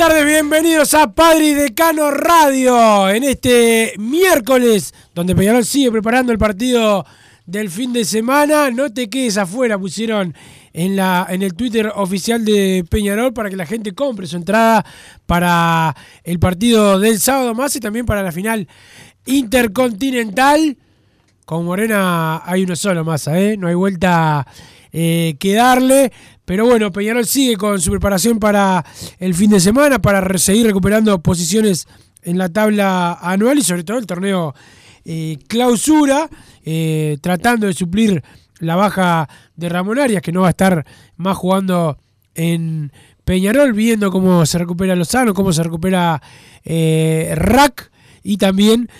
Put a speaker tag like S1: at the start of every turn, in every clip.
S1: tardes, bienvenidos a Padre y Decano Radio en este miércoles, donde Peñarol sigue preparando el partido del fin de semana. No te quedes afuera, pusieron en, la, en el Twitter oficial de Peñarol para que la gente compre su entrada para el partido del sábado más y también para la final intercontinental. Con Morena hay uno solo más, ¿eh? no hay vuelta eh, que darle. Pero bueno, Peñarol sigue con su preparación para el fin de semana, para seguir recuperando posiciones en la tabla anual y sobre todo el torneo eh, clausura, eh, tratando de suplir la baja de Ramón Arias, que no va a estar más jugando en Peñarol, viendo cómo se recupera Lozano, cómo se recupera eh, Rack y también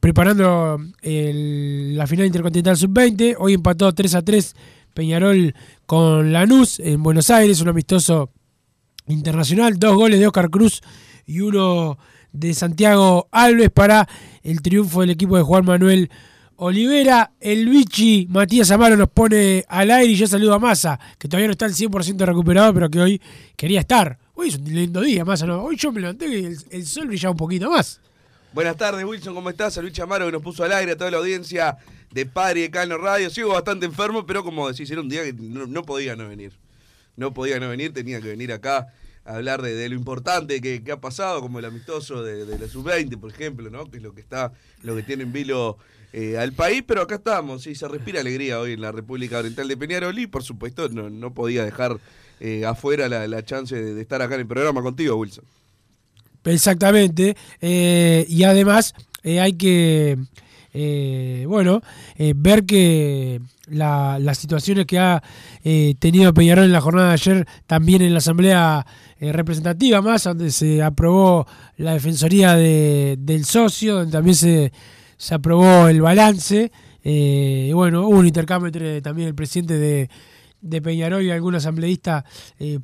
S1: preparando la final intercontinental sub-20. Hoy empató 3 a 3 Peñarol con Lanús en Buenos Aires, un amistoso internacional, dos goles de Oscar Cruz y uno de Santiago Alves para el triunfo del equipo de Juan Manuel Olivera. El bichi Matías Amaro nos pone al aire y yo saludo a Massa, que todavía no está al 100% recuperado, pero que hoy quería estar. Hoy es un lindo día, Massa. ¿no? Hoy yo me levanté y el, el sol brillaba un poquito más.
S2: Buenas tardes, Wilson, ¿cómo estás? A Luis Amaro que nos puso al aire, a toda la audiencia de Padre de Cano Radio. Sigo bastante enfermo, pero como decís, era un día que no, podía no venir. No podía no venir, tenía que venir acá a hablar de, lo importante que, ha pasado, como el amistoso de, la Sub-20, por ejemplo, ¿no? Que es lo que está, lo que tiene en vilo eh, al país, pero acá estamos, sí, se respira alegría hoy en la República Oriental de Peñarol y por supuesto no, no podía dejar eh, afuera la, chance de, estar acá en el programa contigo, Wilson.
S1: Exactamente, eh, y además hay que eh, bueno, eh, ver que las situaciones que ha eh, tenido Peñarol en la jornada de ayer, también en la asamblea representativa más, donde se aprobó la defensoría del socio, donde también se, se aprobó el balance, y bueno, hubo un intercambio entre también el presidente de, de Peñarol y algún asambleísta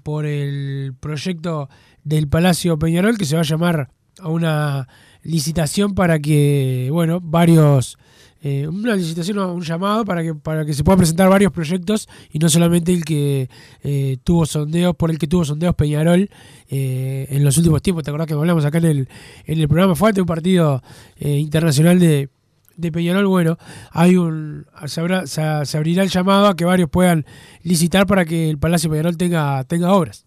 S1: por el proyecto del Palacio Peñarol, que se va a llamar a una licitación para que, bueno, varios, eh, una licitación un llamado para que, para que se puedan presentar varios proyectos y no solamente el que eh, tuvo sondeos, por el que tuvo sondeos Peñarol eh, en los últimos tiempos. ¿Te acordás que hablamos acá en el, en el programa? Fue ante un partido internacional de, de Peñarol, bueno, hay un se, se, abrirá el llamado a que varios puedan licitar para que el Palacio Peñarol tenga, tenga obras.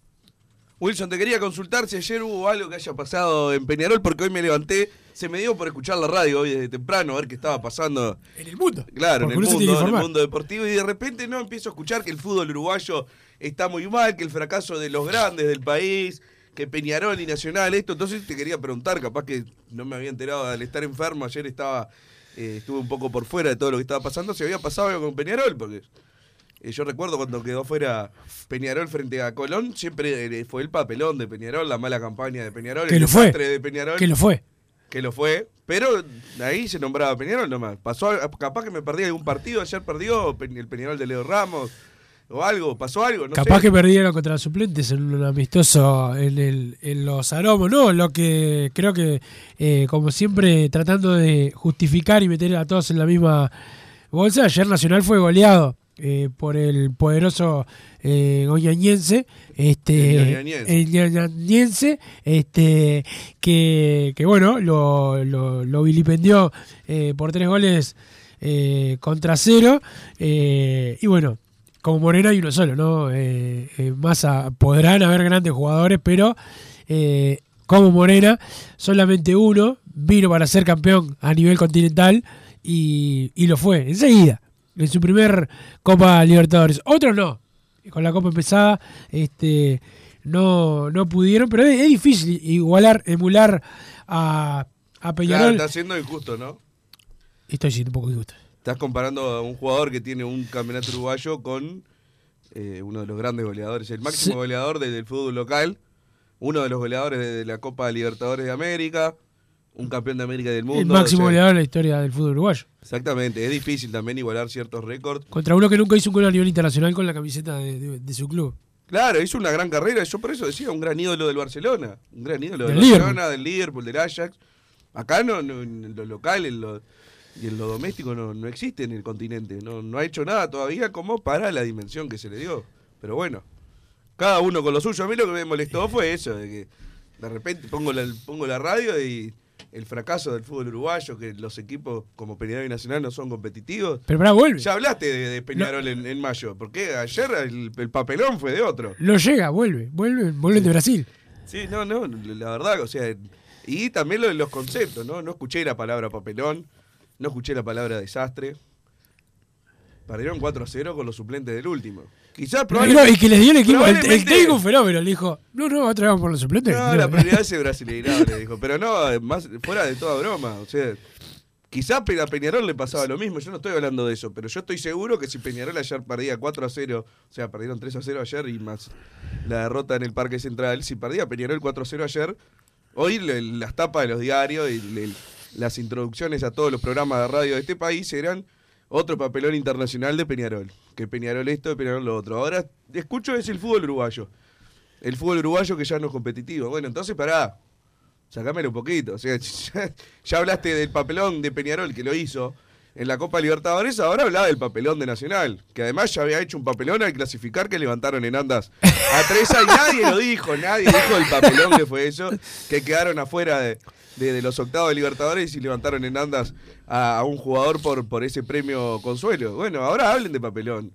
S2: Wilson, te quería consultar si ayer hubo algo que haya pasado en Peñarol, porque hoy me levanté, se me dio por escuchar la radio hoy desde temprano, a ver qué estaba pasando.
S1: En el mundo.
S2: Claro, en el mundo, en el mundo deportivo, y de repente no empiezo a escuchar que el fútbol uruguayo está muy mal, que el fracaso de los grandes del país, que Peñarol y Nacional, esto. Entonces te quería preguntar, capaz que no me había enterado al estar enfermo, ayer estaba, eh, estuve un poco por fuera de todo lo que estaba pasando, si había pasado algo con Peñarol, porque eh, yo recuerdo cuando quedó fuera Peñarol frente a Colón, siempre eh, fue el papelón de Peñarol, la mala campaña de Peñarol,
S1: que
S2: el
S1: lo fue.
S2: de Peñarol.
S1: Que lo fue.
S2: Que lo fue. Pero ahí se nombraba Peñarol nomás. Pasó, capaz que me perdí algún partido, ayer perdió el Peñarol de Leo Ramos o algo, pasó algo, no
S1: Capaz que perdieron contra los suplentes en un amistoso en, el, en los aromos, ¿no? Lo que creo que, eh, como siempre, tratando de justificar y meter a todos en la misma bolsa, ayer Nacional fue goleado eh, por el poderoso eh, este, el este, que, que bueno, lo, lo, vilipendió eh, por tres goles eh, contra cero, y bueno, como Morena hay uno solo, ¿no? más podrán haber grandes jugadores, pero como Morena, solamente uno vino para ser campeón a nivel continental y, y lo fue enseguida en su primer Copa Libertadores. Otros no. Con la Copa empezada este, no, no pudieron, pero es, difícil igualar, emular a, a Peñarol.
S2: está siendo injusto, ¿no?
S1: Estoy siendo un poco injusto.
S2: Estás comparando a un jugador que tiene un campeonato uruguayo con eh, uno de los grandes goleadores, el máximo goleador del fútbol local, uno de los goleadores de la Copa Libertadores de América, un campeón de América del mundo.
S1: El máximo goleador de la historia del fútbol uruguayo.
S2: Exactamente, es difícil también igualar ciertos récords.
S1: Contra uno que nunca hizo un gol a nivel internacional con la camiseta de, su club.
S2: Claro, hizo una gran carrera, yo por eso decía, un gran ídolo del Barcelona, un gran ídolo del, Barcelona, del Liverpool, del Ajax. Acá no, en lo local en lo, y en lo doméstico no, no existe en el continente, no, no ha hecho nada todavía como para la dimensión que se le dio. Pero bueno, Cada uno con lo suyo. A mí lo que me molestó fue eso, de que de repente pongo la, pongo la radio y el fracaso del fútbol uruguayo, que los equipos como Peñarol y Nacional no son competitivos.
S1: Pero para vuelve.
S2: Ya hablaste de, de Peñarol en, en mayo, porque ayer el, el papelón fue de otro.
S1: Lo llega, vuelve, vuelve, vuelve de Brasil.
S2: Sí, no, no, la verdad, o sea, y también lo de los conceptos, ¿no? No escuché la palabra papelón, no escuché la palabra desastre. Perdieron 4 a 0 con los suplentes del último. Quizás probablemente.
S1: y que les dio el equipo, el, el técnico un fenómeno, le dijo, no, no, otra vez vamos por los suplentes.
S2: No, la prioridad es el brasileirado, le dijo. Pero no, más fuera de toda broma. O sea, quizás a Peñarol le pasaba lo mismo. Yo no estoy hablando de eso. Pero yo estoy seguro que si Peñarol ayer perdía 4 a 0, o sea, perdieron 3 a 0 ayer y más la derrota en el Parque Central. Si perdía Peñarol 4 a 0 ayer, hoy le- las tapas de los diarios y le- las introducciones a todos los programas de radio de este país eran otro papelón internacional de Peñarol. Que Peñarol esto, Peñarol lo otro. Ahora escucho es el fútbol uruguayo. El fútbol uruguayo que ya no es competitivo. Bueno, entonces pará. Sacámelo un poquito. O sea, ya, ya hablaste del papelón de Peñarol que lo hizo en la Copa Libertadores, ahora hablaba del papelón de Nacional, que además ya había hecho un papelón al clasificar que levantaron en andas a Treza y nadie lo dijo, nadie dijo el papelón que fue eso, que quedaron afuera de, los octavos de Libertadores y levantaron en andas a, un jugador por, por ese premio consuelo. Bueno, ahora hablen de papelón.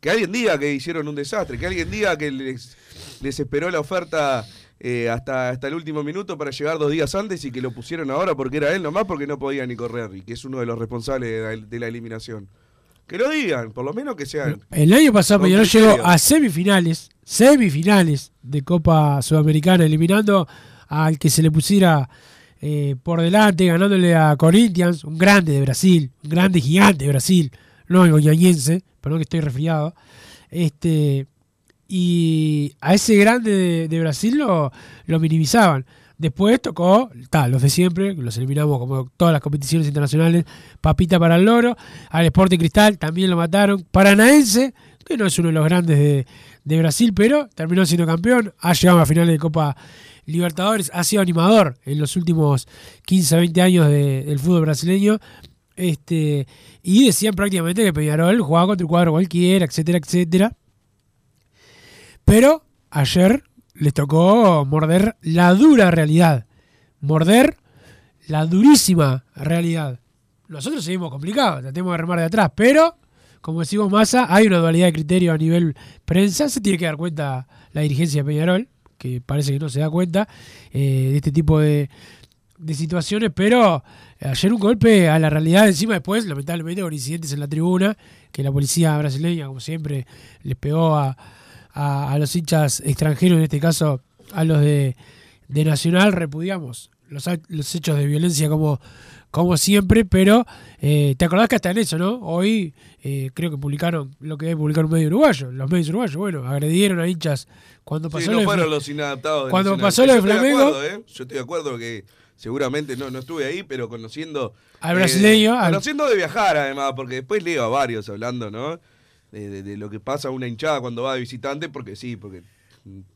S2: Que alguien diga que hicieron un desastre, que alguien diga que les, les esperó la oferta eh, hasta, hasta el último minuto para llegar dos días antes y que lo pusieron ahora porque era él nomás porque no podía ni correr y que es uno de los responsables de la, de la eliminación. Que lo digan, por lo menos que sean.
S1: El año pasado Peñarol llegó a semifinales, semifinales de Copa Sudamericana, eliminando al que se le pusiera eh, por delante, ganándole a Corinthians, un grande de Brasil, un grande gigante de Brasil, no el goñañense, perdón que estoy resfriado. Este, y a ese grande de, Brasil lo, lo minimizaban. Después tocó, ta, los de siempre, los eliminamos como todas las competiciones internacionales, papita para el loro, al Sporting Cristal también lo mataron, Paranaense, que no es uno de los grandes de, Brasil, pero terminó siendo campeón, ha llegado a finales de Copa Libertadores, ha sido animador en los últimos 15, 20 años de- del fútbol brasileño, este, y decían prácticamente que Peñarol jugaba contra un cuadro cualquiera, etcétera, etcétera. Pero ayer les tocó morder la dura realidad. Morder la durísima realidad. Nosotros seguimos complicados, tratemos de remar de atrás, pero, como decimos Massa, hay una dualidad de criterio a nivel prensa, se tiene que dar cuenta la dirigencia de Peñarol, que parece que no se da cuenta eh, de este tipo de, de situaciones, pero ayer un golpe a la realidad encima después, lamentablemente con incidentes en la tribuna, que la policía brasileña, como siempre, les pegó a, a, a los hinchas extranjeros, en este caso a los de, de Nacional, repudiamos los, los hechos de violencia como, como siempre, pero eh, te acordás que hasta en eso, ¿no? Hoy eh, creo que publicaron lo que debe publicar un medio uruguayo, los medios uruguayos, bueno, agredieron a hinchas cuando
S2: Sí,
S1: pasó
S2: no
S1: lo
S2: fueron los inadaptados.
S1: Cuando
S2: Nacional.
S1: pasó lo de Flamengo-
S2: acuerdo, ¿eh? Yo estoy de acuerdo que seguramente no, no estuve ahí, pero conociendo.
S1: Al brasileño, al-
S2: Conociendo de viajar, además, porque después leo a varios hablando, ¿no? De, de- de lo que pasa a una hinchada cuando va de visitante, porque sí, porque,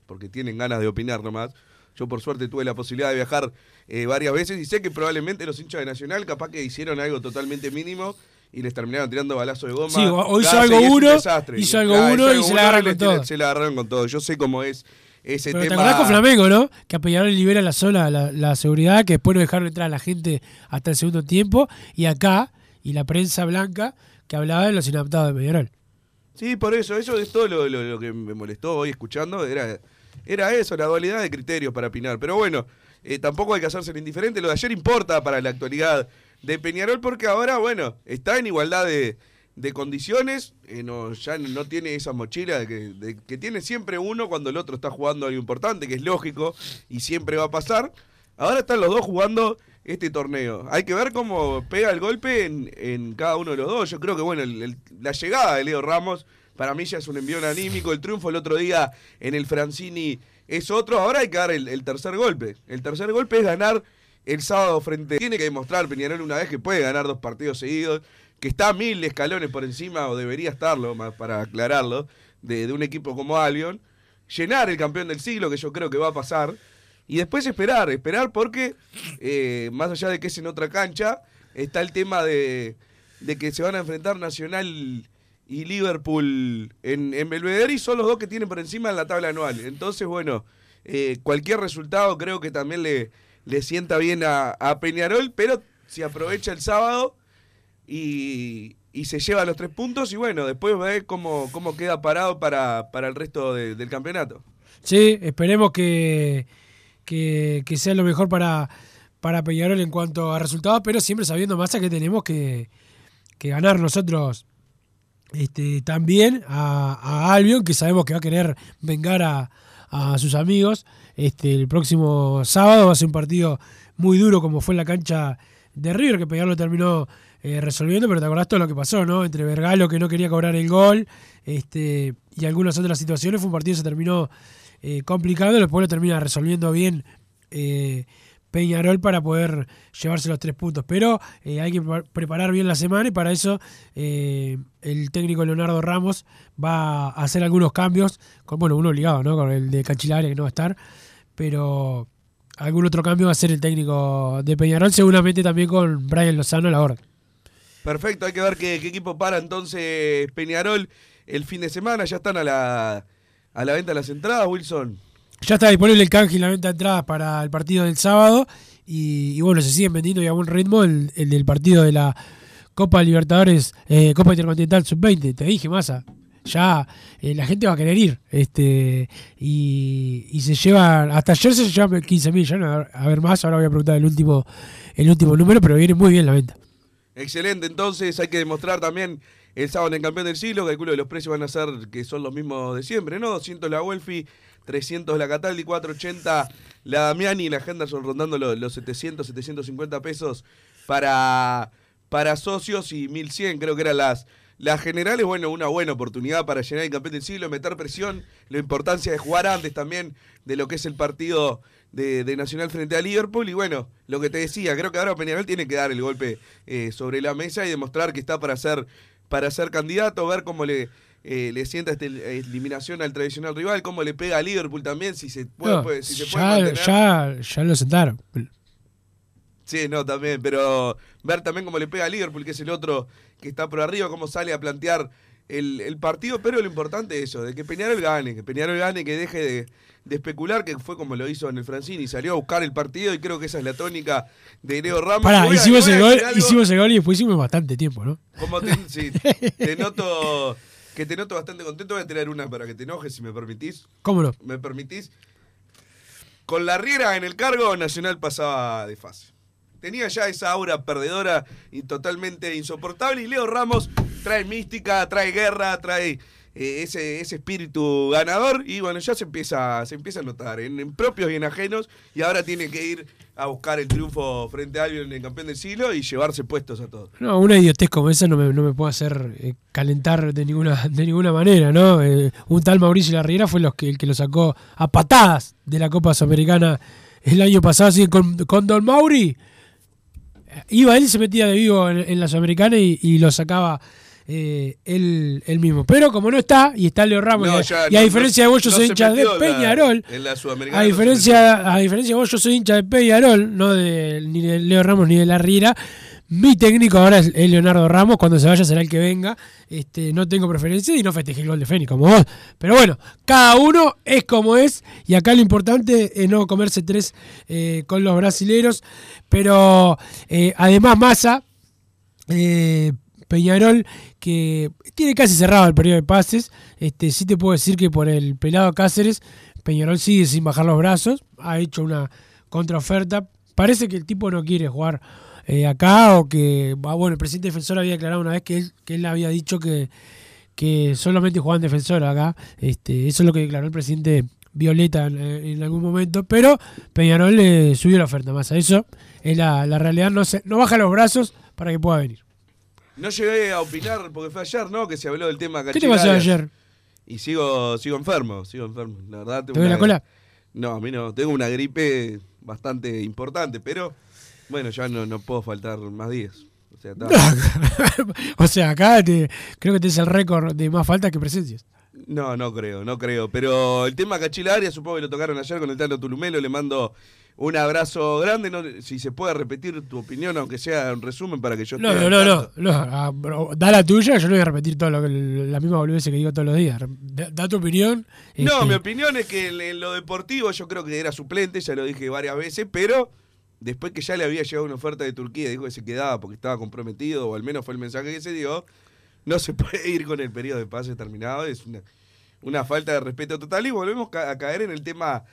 S2: porque tienen ganas de opinar nomás. Yo, por suerte, tuve la posibilidad de viajar eh, varias veces y sé que probablemente los hinchas de Nacional, capaz que hicieron algo totalmente mínimo. Y les terminaron tirando balazo de goma.
S1: Sí, o- o hizo
S2: Gas,
S1: algo
S2: y es un
S1: uno, hizo algo uno y se la agarran con todo.
S2: Se la agarraron con todo. Yo sé cómo es ese
S1: Pero te
S2: tema.
S1: acordás con Flamengo, ¿no? Que a Peñarol libera la zona, la, la seguridad, que después no dejaron entrar a la gente hasta el segundo tiempo. Y acá, y la prensa blanca, que hablaba de los inadaptados de Peñarol.
S2: Sí, por eso, eso es todo lo, lo- lo que me molestó hoy escuchando, era, era eso, la dualidad de criterios para opinar. Pero bueno, eh, tampoco hay que hacerse el indiferente, lo de ayer importa para la actualidad de Peñarol porque ahora, bueno, está en igualdad de, de condiciones, eh, no, ya no tiene esa mochila de que, de que tiene siempre uno cuando el otro está jugando algo importante, que es lógico y siempre va a pasar. Ahora están los dos jugando este torneo. Hay que ver cómo pega el golpe en, en cada uno de los dos. Yo creo que, bueno, el- la llegada de Leo Ramos para mí ya es un envión anímico. El triunfo el otro día en el Francini es otro. Ahora hay que dar el, el tercer golpe. El tercer golpe es ganar el sábado frente. Tiene que demostrar Peñarol una vez que puede ganar dos partidos seguidos, que está a mil escalones por encima, o debería estarlo, más para aclararlo, de, de un equipo como Albion. Llenar el campeón del siglo, que yo creo que va a pasar. Y después esperar, esperar porque, eh, más allá de que es en otra cancha, está el tema de, de que se van a enfrentar Nacional y Liverpool en, Belvedere y son los dos que tienen por encima en la tabla anual. Entonces, bueno, eh, cualquier resultado creo que también le, le sienta bien a, Peñarol, pero si aprovecha el sábado y, y se lleva los tres puntos y bueno, después ve cómo, cómo queda parado para, para el resto de- del campeonato.
S1: Sí, esperemos que, que, que sea lo mejor para, para Peñarol en cuanto a resultados, pero siempre sabiendo más que tenemos que, que ganar nosotros este, también a, a Albion, que sabemos que va a querer vengar a, a sus amigos. Este, el próximo sábado va a ser un partido muy duro como fue en la cancha de River, que Peñarol terminó eh, resolviendo, pero te acordás todo lo que pasó, ¿no? Entre Vergalo que no quería cobrar el gol este, y algunas otras situaciones, fue un partido que se terminó eh, complicado, después lo termina resolviendo bien eh, Peñarol para poder llevarse los tres puntos. Pero eh, hay que pre- preparar bien la semana y para eso eh, el técnico Leonardo Ramos va a hacer algunos cambios, con, bueno, uno obligado, ¿no? Con el de Canchilaria que no va a estar, pero algún otro cambio va a ser el técnico de Peñarol, seguramente también con Brian Lozano a la orden.
S2: Perfecto, hay que ver qué equipo para entonces Peñarol el fin de semana. Ya están a la, a la venta las entradas, Wilson.
S1: Ya está disponible el canje y la venta de entradas para el partido del sábado. Y, y bueno, se siguen vendiendo y a buen ritmo el, el del partido de la Copa Libertadores, eh, Copa Intercontinental Sub-20. Te dije, Massa. Ya eh, la gente va a querer ir. este Y, y se llevan. Hasta ayer se llevan 15 mil. Ya no, a ver más. Ahora voy a preguntar el último, el último número, pero viene muy bien la venta.
S2: Excelente, entonces hay que demostrar también el sábado en el campeón del siglo. Calculo que los precios van a ser que son los mismos de siempre, ¿no? 200 la Welfi, 300 la Cataldi, 480 la Damiani y la Henderson rondando los, los 700, 750 pesos para, para socios y 1100, creo que eran las, las generales. Bueno, una buena oportunidad para llenar el campeón del siglo, meter presión, la importancia de jugar antes también de lo que es el partido de, de Nacional frente a Liverpool. Y bueno, lo que te decía, creo que ahora Peñarol tiene que dar el golpe eh, sobre la mesa y demostrar que está para ser, para ser candidato, ver cómo le, eh, le sienta esta el- eliminación al tradicional rival, cómo le pega a Liverpool también, si se puede,
S1: No,
S2: puede- si se puede mantener.
S1: ya, ya lo sentaron.
S2: Sí, no, también, pero ver también cómo le pega a Liverpool, que es el otro que está por arriba, cómo sale a plantear el, el partido, pero lo importante es eso, de que Peñarol gane, que Peñarol gane, que deje de, de especular, que fue como lo hizo en el Francini, salió a buscar el partido y creo que esa es la tónica de Leo Ramos.
S1: Pará,
S2: Voy
S1: hicimos
S2: a
S1: el gol, hicimos el gol y después hicimos bastante tiempo, ¿no?
S2: Como te, sí, te noto que te noto bastante contento, voy a tirar una para que te enojes si me permitís.
S1: ¿Cómo no?
S2: ¿Me permitís? Con la Riera en el cargo, Nacional pasaba de fase. Tenía ya esa aura perdedora y totalmente insoportable. Y Leo Ramos trae mística, trae guerra, trae eh, ese, ese espíritu ganador. Y bueno, ya se empieza, se empieza a notar en, propios y en ajenos. Y ahora tiene que ir a buscar el triunfo frente a Albion en el campeón del siglo y llevarse puestos a todos.
S1: No, una idiotez como esa no me, no me puede hacer eh, calentar de ninguna, de ninguna manera, ¿no? Eh, un tal Mauricio Larriera fue los que, el que lo sacó a patadas de la Copa Sudamericana el año pasado, así con, con Don Mauri. Iba él se metía de vivo en, en la Sudamericana y lo sacaba eh, él, él mismo. Pero como no está, y está Leo Ramos,
S2: No,
S1: y, a-
S2: ya
S1: y a
S2: no-
S1: diferencia de vos, yo soy hincha de
S2: la-
S1: Peñarol.
S2: en la Sudamericana
S1: A diferencia, a diferencia de vos, yo soy hincha de Peñarol, no de ni de Leo Ramos ni de la Riera. Mi técnico ahora es, es Leonardo Ramos, cuando se vaya será el que venga. Este, no tengo preferencia y no festejé el gol de Fénix como vos. Pero bueno, cada uno es como es. Y acá lo importante es no comerse tres eh, con los brasileros. Pero eh, además Massa, eh, Peñarol, que tiene casi cerrado el periodo de pases. Este, sí te puedo decir que por el pelado Cáceres, Peñarol sigue sin bajar los brazos. Ha hecho una contraoferta. Parece que el tipo no quiere jugar eh, acá o que, ah, bueno, el presidente defensor había aclarado una vez que él, que había dicho que, que solamente jugaban defensor acá. Este, eso es lo que declaró el presidente Violeta en, en algún momento, pero Peñarol le subió la oferta más a eso. Es la, la realidad, no, se, no baja los brazos para que pueda venir.
S2: No llegué a opinar porque fue ayer, ¿no? Que se habló del tema
S1: ¿Qué te pasó ayer?
S2: Y sigo, sigo enfermo, sigo enfermo. La verdad, tengo
S1: ¿Te duele la
S2: una-
S1: cola?
S2: No, a mí no. Tengo una gripe bastante importante, pero bueno, ya no, no puedo faltar más días. O sea, está-
S1: o sea, acá te- creo que tenés el récord de más faltas que presencias.
S2: No, no creo, no creo. Pero el tema Cachilaria, supongo que lo tocaron ayer con el Tano Tulumelo, le mando un abrazo grande. No, si se puede repetir tu opinión, aunque sea un resumen para que yo
S1: No, no, no, no, ah, Da la tuya, yo no voy a repetir todo lo que, la misma boludez que digo todos los días. Da, tu opinión.
S2: No, este mi opinión es que en, lo deportivo yo creo que era suplente, ya lo dije varias veces, pero después que ya le había llegado una oferta de Turquía, dijo que se quedaba porque estaba comprometido, o al menos fue el mensaje que se dio, no se puede ir con el periodo de pase terminado, es una, una falta de respeto total y volvemos a caer en el tema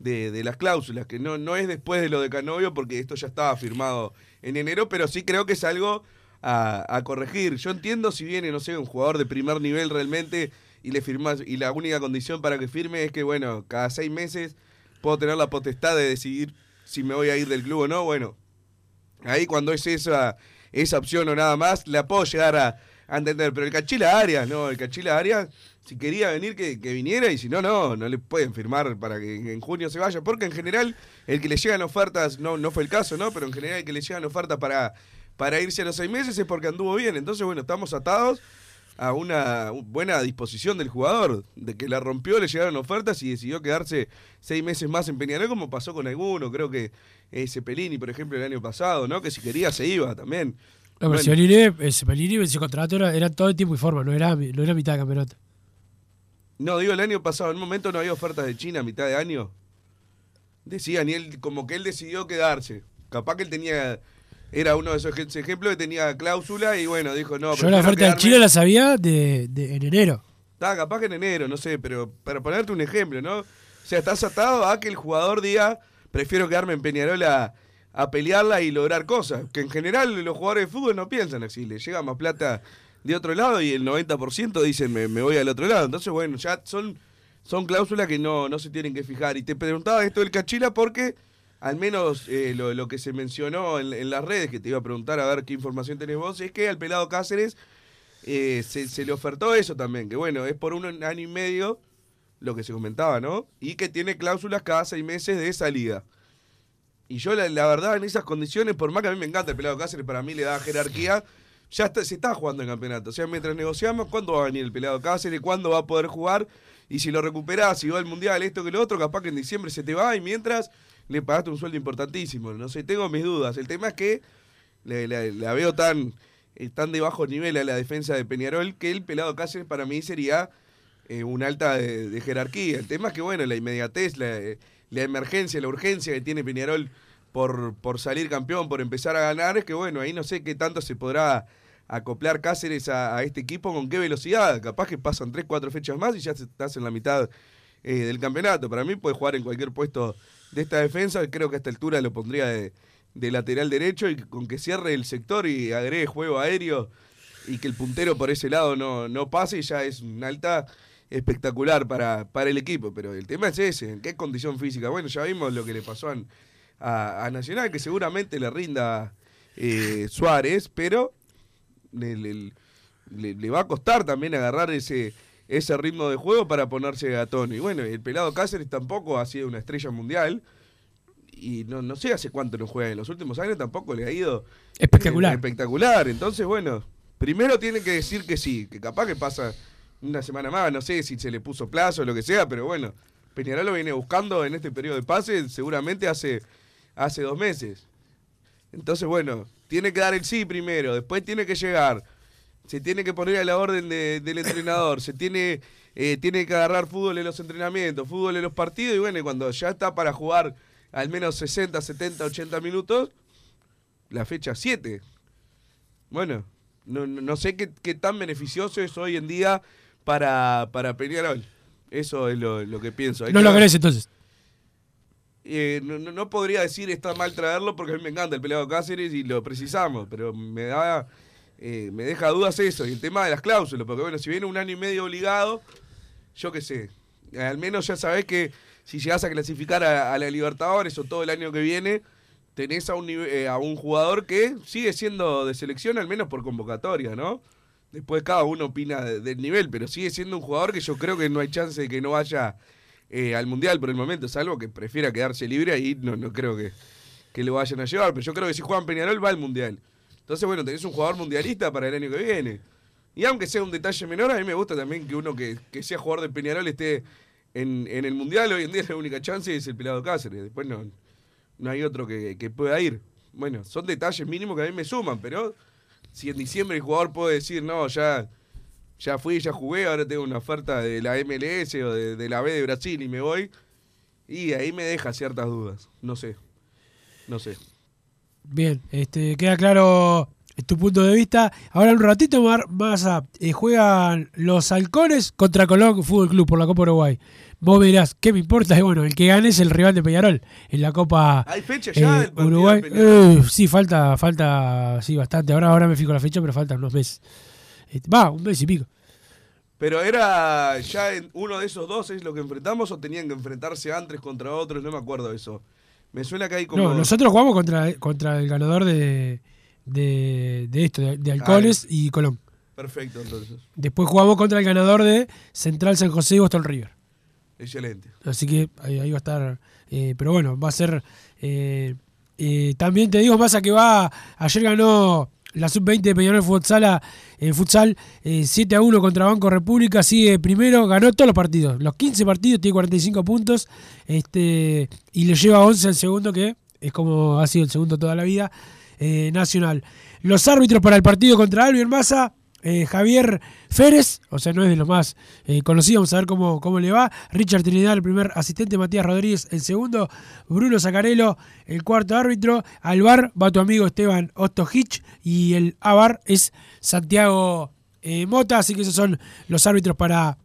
S2: de, las cláusulas, que no, no es después de lo de Canovio, porque esto ya estaba firmado en enero, pero sí creo que es algo a, corregir. Yo entiendo si viene, no sé, un jugador de primer nivel realmente y le firmas, y la única condición para que firme es que, bueno, cada seis meses puedo tener la potestad de decidir si me voy a ir del club o no. Bueno, ahí cuando es esa, esa opción o nada más, la puedo llegar a, a entender. Pero el Cachila Arias, no, el Cachila Arias si quería venir, que, viniera, y si no, no, no le pueden firmar para que en junio se vaya, porque en general el que le llegan ofertas, no, no fue el caso, ¿no? Pero en general el que le llegan ofertas para, para irse a los seis meses es porque anduvo bien. Entonces, bueno, estamos atados a una buena disposición del jugador, de que la rompió, le llegaron ofertas y decidió quedarse seis meses más en Peñarol, como pasó con alguno, creo que ese Pelini, por ejemplo, el año pasado, ¿no? Que si quería se iba también.
S1: No, pero ese Pelini, ese contrato era, era, todo el tiempo y forma, no era, no era mitad de campeonato.
S2: No, digo, el año pasado, en un momento no había ofertas de China a mitad de año. Decían, y él, como que él decidió quedarse. Capaz que él tenía, era uno de esos ejemplos que tenía cláusula y bueno, dijo, no.
S1: Yo la oferta de China la sabía de, en enero.
S2: Está, capaz que en enero, no sé, pero para ponerte un ejemplo, ¿no? O sea, estás atado a que el jugador diga, prefiero quedarme en Peñarol a, a pelearla y lograr cosas. Que en general los jugadores de fútbol no piensan así, le llega más plata de otro lado y el 90% dicen me, voy al otro lado. Entonces, bueno, ya son, son cláusulas que no, no se tienen que fijar. Y te preguntaba esto del Cachila porque al menos eh, lo, que se mencionó en, las redes, que te iba a preguntar a ver qué información tenés vos, es que al pelado Cáceres eh, se, le ofertó eso también, que bueno, es por un año y medio lo que se comentaba, ¿no? Y que tiene cláusulas cada seis meses de salida. Y yo la verdad en esas condiciones, por más que a mí me encanta el pelado Cáceres, para mí le da jerarquía ya se está jugando el campeonato. O sea, mientras negociamos, ¿cuándo va a venir el pelado Cáceres? ¿Cuándo va a poder jugar? Y si lo recuperás, si va al mundial, esto que lo otro, capaz que en diciembre se te va y mientras le pagaste un sueldo importantísimo. No sé, tengo mis dudas. El tema es que la veo tan, eh, tan de bajo nivel a la defensa de Peñarol que el pelado Cáceres para mí sería eh, un alta de, jerarquía. El tema es que, bueno, la inmediatez, la, la emergencia, la urgencia que tiene Peñarol por, por salir campeón, por empezar a ganar, es que, bueno, ahí no sé qué tanto se podrá acoplar Cáceres a, este equipo con qué velocidad. Capaz que pasan 3, 4 fechas más y ya estás en la mitad eh, del campeonato. Para mí puede jugar en cualquier puesto de esta defensa. Creo que a esta altura lo pondría de, lateral derecho y con que cierre el sector y agregue juego aéreo y que el puntero por ese lado no, no pase, ya es una alta espectacular para, para el equipo. Pero el tema es ese, ¿en qué condición física? Bueno, ya vimos lo que le pasó a, Nacional, que seguramente le rinda eh, Suárez, pero le, le, va a costar también agarrar ese, ese ritmo de juego para ponerse a tono. Y bueno, el pelado Cáceres tampoco ha sido una estrella mundial. Y no, no sé hace cuánto no juega. En los últimos años tampoco le ha ido
S1: espectacular.
S2: espectacular. Entonces, bueno, primero tiene que decir que sí, que capaz que pasa una semana más, no sé si se le puso plazo o lo que sea, pero bueno, Peñarol lo viene buscando en este periodo de pase seguramente hace, hace dos meses. Entonces, bueno, tiene que dar el sí primero, después tiene que llegar, se tiene que poner a la orden del entrenador, se tiene, eh, tiene que agarrar fútbol en los entrenamientos, fútbol en los partidos, y bueno, cuando ya está para jugar al menos 60, 70, 80 minutos, la fecha 7. Bueno, no, sé qué, tan beneficioso es hoy en día para, para Peñarol. Eso es lo, que pienso.
S1: no lo crees entonces.
S2: Eh, no, podría decir está mal traerlo porque a mí me encanta el peleado Cáceres y lo precisamos, pero me da eh, me deja dudas eso. Y el tema de las cláusulas, porque bueno, si viene un año y medio obligado, yo qué sé, al menos ya sabés que si llegas a clasificar a, la Libertadores o todo el año que viene, tenés a un, eh, a un jugador que sigue siendo de selección, al menos por convocatoria, ¿no? Después cada uno opina del nivel, pero sigue siendo un jugador que yo creo que no hay chance de que no vaya eh, al Mundial por el momento, salvo que prefiera quedarse libre, ahí no, no creo que, que lo vayan a llevar, pero yo creo que si Juan Peñarol va al Mundial. Entonces, bueno, tenés un jugador mundialista para el año que viene. Y aunque sea un detalle menor, a mí me gusta también que uno que, que sea jugador de Peñarol esté en, en, el Mundial. Hoy en día la única chance es el Pelado Cáceres. Después no, no hay otro que, que pueda ir. Bueno, son detalles mínimos que a mí me suman, pero si en diciembre el jugador puede decir, no, ya, ya fui, ya jugué, ahora tengo una oferta de la MLS o de, de la B de Brasil y me voy, y ahí me deja ciertas dudas. No sé. No sé.
S1: Bien, este, queda claro tu punto de vista. Ahora un ratito más, eh, juegan los halcones contra Colón Fútbol Club por la Copa Uruguay. Vos me dirás, ¿qué me importa? Y bueno, el que gane es el rival de Peñarol en la Copa
S2: ¿Hay fecha ya
S1: eh, Uruguay. Eh, sí, falta, falta, sí, bastante. Ahora, ahora me fijo la fecha, pero faltan unos meses. Este, va, un mes y pico.
S2: Pero era ya en uno de esos dos es lo que enfrentamos o tenían que enfrentarse antes contra otros, no me acuerdo de eso. Me suena que hay como.
S1: No, nosotros jugamos contra, contra el ganador de, de, esto, de, Alcoholes y Colón.
S2: Perfecto, entonces.
S1: Después jugamos contra el ganador de Central San José y Boston River.
S2: Excelente.
S1: Así que ahí, va a estar. Eh, pero bueno, va a ser. Eh, eh, también te digo, a que va. Ayer ganó la sub-20 de Peñarol Futsal, en futsal 7 a 1 contra Banco República. Sigue primero, ganó todos los partidos. Los 15 partidos, tiene 45 puntos. Este, y le lleva 11 al segundo, que es como ha sido el segundo toda la vida. nacional. Los árbitros para el partido contra Albion Massa, eh, Javier Férez, o sea, no es de los más eh, conocidos, vamos a ver cómo, cómo le va. Richard Trinidad, el primer asistente, Matías Rodríguez, el segundo, Bruno Zacarello, el cuarto árbitro. Al bar va tu amigo Esteban Hitch y el ABAR es Santiago eh, Mota, así que esos son los árbitros para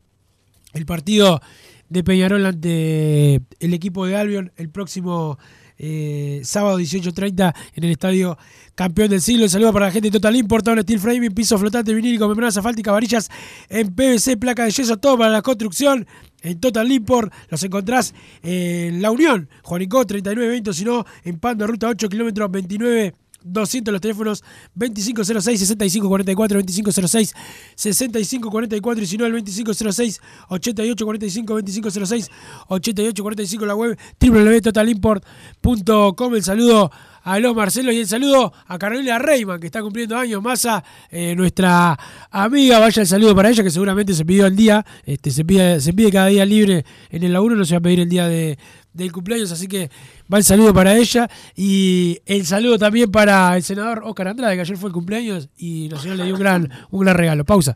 S1: el partido de Peñarol ante el equipo de Albion el próximo eh, sábado 18.30 en el estadio Campeón del Siglo. Un saludo para la gente de Total Import, Steel Framing, piso flotante vinílico, membranas asfálticas, varillas en PVC, placa de yeso, todo para la construcción. En Total Import los encontrás en La Unión, Juanico 3920, si no, en Pando, ruta 8, kilómetros 29 200 los teléfonos 2506-6544, 2506-6544 y si no el 2506-8845, 2506-8845 la web www.totalimport.com. El saludo a los Marcelo y el saludo a Carolina Reyman que está cumpliendo años, Massa, eh, nuestra amiga, vaya el saludo para ella que seguramente se pidió el día, este, se, pide, se pide cada día libre en el laburo, no se va a pedir el día de, del cumpleaños, así que va el saludo para ella y el saludo también para el senador Oscar Andrade, que ayer fue el cumpleaños y Nacional le dio un gran, un gran regalo. Pausa.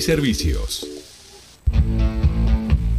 S3: servicios.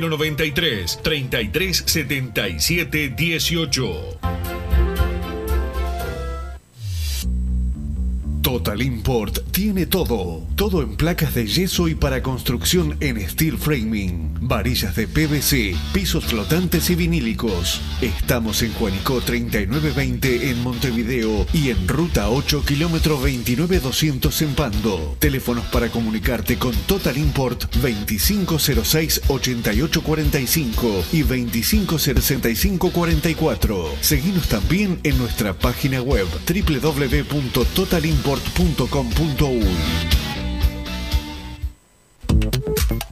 S3: 093 3377 18.
S4: Total Import tiene todo. Todo en placas de yeso y para construcción en steel framing. Varillas de PVC, pisos flotantes y vinílicos. Estamos en Juanico 3920 en Montevideo y en Ruta 8 kilómetro 29200 en Pando. Teléfonos para comunicarte con Total Import 2506-8845 y 256544. Seguimos también en nuestra página web www.totalimport.com.uy.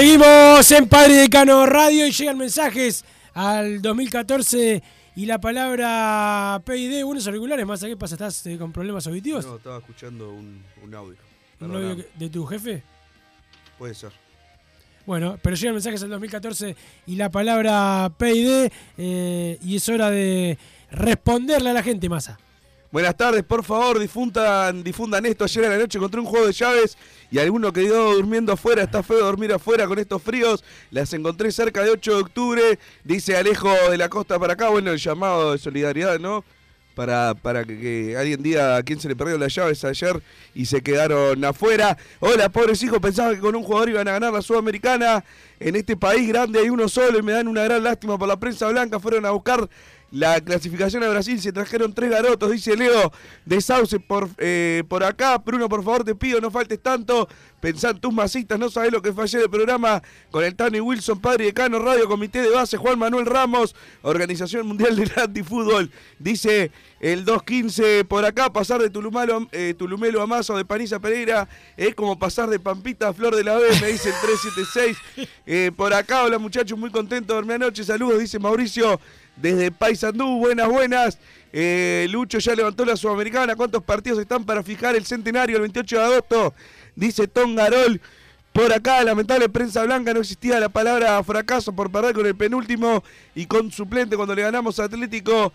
S1: Seguimos en Padre Decano Radio y llegan mensajes al 2014 y la palabra PID, unos auriculares más. ¿Qué pasa? ¿Estás eh, con problemas auditivos?
S2: No, estaba escuchando un, un audio.
S1: ¿Un que- de tu jefe?
S2: Puede ser.
S1: Bueno, pero llegan mensajes al 2014 y la palabra PID eh, y es hora de responderle a la gente, masa.
S2: Buenas tardes, por favor, difundan, difundan esto. Ayer a la noche encontré un juego de llaves y alguno quedó durmiendo afuera. Está feo dormir afuera con estos fríos. Las encontré cerca de 8 de octubre. Dice Alejo de la costa para acá. Bueno, el llamado de solidaridad, ¿no? Para, para que, que alguien diga a quién se le perdió las llaves ayer y se quedaron afuera. Hola, pobres hijos, pensaba que con un jugador iban a ganar la Sudamericana. En este país grande hay uno solo y me dan una gran lástima por la prensa blanca. Fueron a buscar la clasificación a Brasil. Se trajeron tres garotos, dice Leo de Sauce por, eh, por acá. Bruno, por favor, te pido, no faltes tanto. Pensá en tus masitas, no sabés lo que fallé del programa con el Tani Wilson, padre de Cano, Radio, Comité de Base, Juan Manuel Ramos, Organización Mundial del Antifútbol. Dice el 215 por acá, pasar de Tulumalo, eh, Tulumelo a Mazo, de Paniza Pereira, es como pasar de Pampita a Flor de la B, me dice el 376. Eh, por acá, hola muchachos, muy contento de dormir anoche. Saludos, dice Mauricio desde Paysandú. Buenas, buenas. Eh, Lucho ya levantó la Sudamericana. ¿Cuántos partidos están para fijar el centenario el 28 de agosto? Dice Tom Garol. Por acá, lamentable prensa blanca, no existía la palabra fracaso por perder con el penúltimo y con suplente cuando le ganamos a Atlético.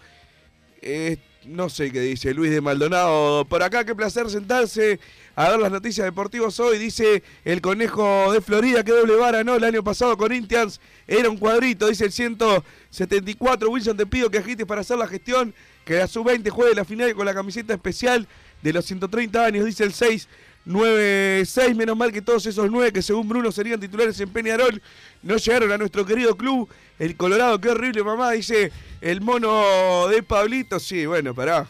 S2: Eh, no sé qué dice Luis de Maldonado. Por acá, qué placer sentarse a ver las noticias deportivas hoy. Dice el conejo de Florida, que doble vara, ¿no? El año pasado Corinthians era un cuadrito, dice el 174. Wilson, te pido que agites para hacer la gestión. Que la sub-20 juegue la final con la camiseta especial de los 130 años, dice el 6. 9-6, menos mal que todos esos 9 que según Bruno serían titulares en Peñarol no llegaron a nuestro querido club. El Colorado, qué horrible mamá, dice el mono de Pablito. Sí, bueno, pará.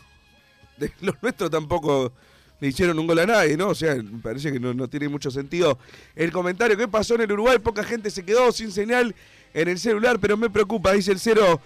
S2: Los nuestros tampoco le hicieron un gol a nadie, ¿no? O sea, parece que no, no tiene mucho sentido. El comentario que pasó en el Uruguay, poca gente se quedó sin señal en el celular, pero me preocupa, dice el 0,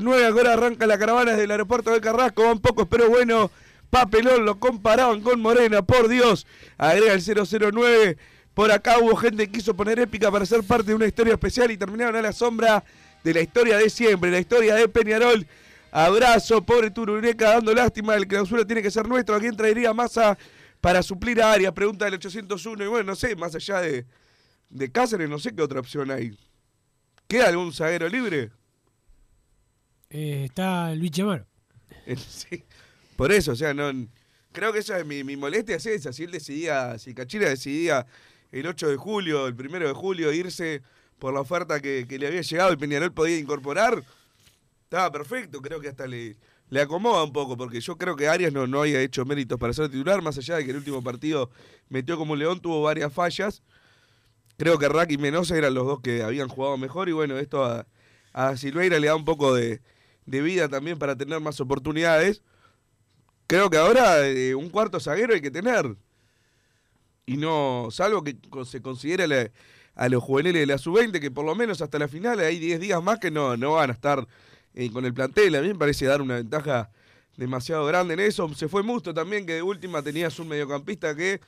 S2: 09, ahora arranca la caravana desde el aeropuerto de Carrasco, van pocos, pero bueno, papelón, lo comparaban con Morena, por Dios, agrega el 009, por acá hubo gente que quiso poner épica para ser parte de una historia especial y terminaron a la sombra de la historia de siempre, la historia de Peñarol. Abrazo, pobre Turureca, dando lástima, el clausura tiene que ser nuestro. ¿A quién traería masa para suplir a Arias? Pregunta del 801. Y bueno, no sé, más allá de, de Cáceres, no sé qué otra opción hay. ¿Queda algún zaguero libre?
S1: Eh, está Luis Chamaro.
S2: Sí. Por eso, o sea, no. Creo que esa es mi, mi molestia, es. Si él decidía, si Cachira decidía el 8 de julio, el 1 de julio, irse por la oferta que, que le había llegado y Peñarol podía incorporar, estaba perfecto. Creo que hasta le, le acomoda un poco, porque yo creo que Arias no, no había hecho méritos para ser titular, más allá de que el último partido metió como león, tuvo varias fallas. Creo que Rack y Menosa eran los dos que habían jugado mejor y bueno, esto a, a Silveira le da un poco de, de vida también para tener más oportunidades. Creo que ahora eh, un cuarto zaguero hay que tener. Y no, salvo que se considere la- a los juveniles de la sub-20, que por lo menos hasta la final hay 10 días más que no, no van a estar eh, con el plantel. A mí me parece dar una ventaja demasiado grande en eso. Se fue Musto también, que de última tenías un mediocampista que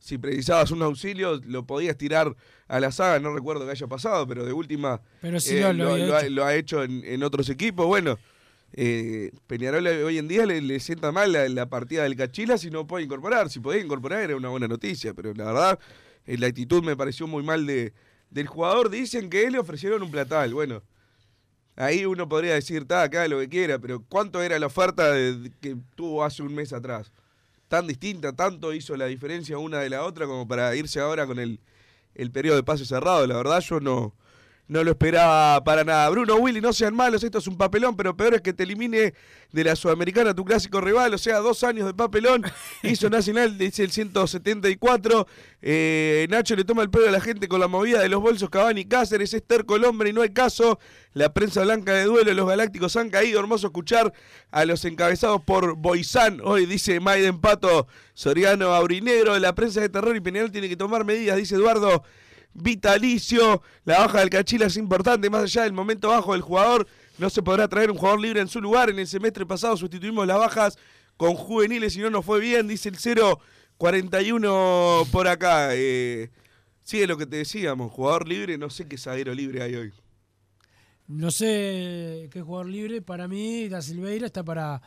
S2: si precisabas un auxilio lo podías tirar a la saga. No recuerdo que haya pasado, pero de última
S1: Pero sí
S2: eh,
S1: lo, lo
S2: ha,
S1: hecho.
S2: lo ha hecho en, en otros equipos. Bueno, eh, Peñarol hoy en día le, sienta mal la, partida del Cachila si no puede incorporar. Si podía incorporar era una buena noticia, pero la verdad eh, la actitud me pareció muy mal de, del jugador. Dicen que le ofrecieron un platal. Bueno, ahí uno podría decir, está acá lo que quiera, pero ¿cuánto era la oferta que tuvo hace un mes atrás? Tan distinta, tanto hizo la diferencia una de la otra como para irse ahora con el, el periodo de pase cerrado. La verdad yo no, no lo esperaba para nada. Bruno, Willy, no sean malos, esto es un papelón, pero peor es que te elimine de la Sudamericana tu clásico rival, o sea, dos años de papelón. Hizo Nacional, dice el 174. Eh, Nacho le toma el pelo a la gente con la movida de los bolsos Cavani Cáceres, es terco el hombre y no hay caso. La prensa blanca de duelo, los galácticos han caído. Hermoso escuchar a los encabezados por Boizán. Hoy dice Maiden Pato, Soriano Aurinegro, la prensa de terror y Peñarol tiene que tomar medidas, dice Eduardo vitalicio. La baja del Cachila es importante, más allá del momento bajo del jugador. No se podrá traer un jugador libre en su lugar. En el semestre pasado sustituimos las bajas con juveniles y no nos fue bien, dice el 041 por acá. Eh, es lo que te decíamos, jugador libre, no sé qué zaguero libre hay hoy.
S1: No sé qué jugador libre. Para mí, Da Silveira está para,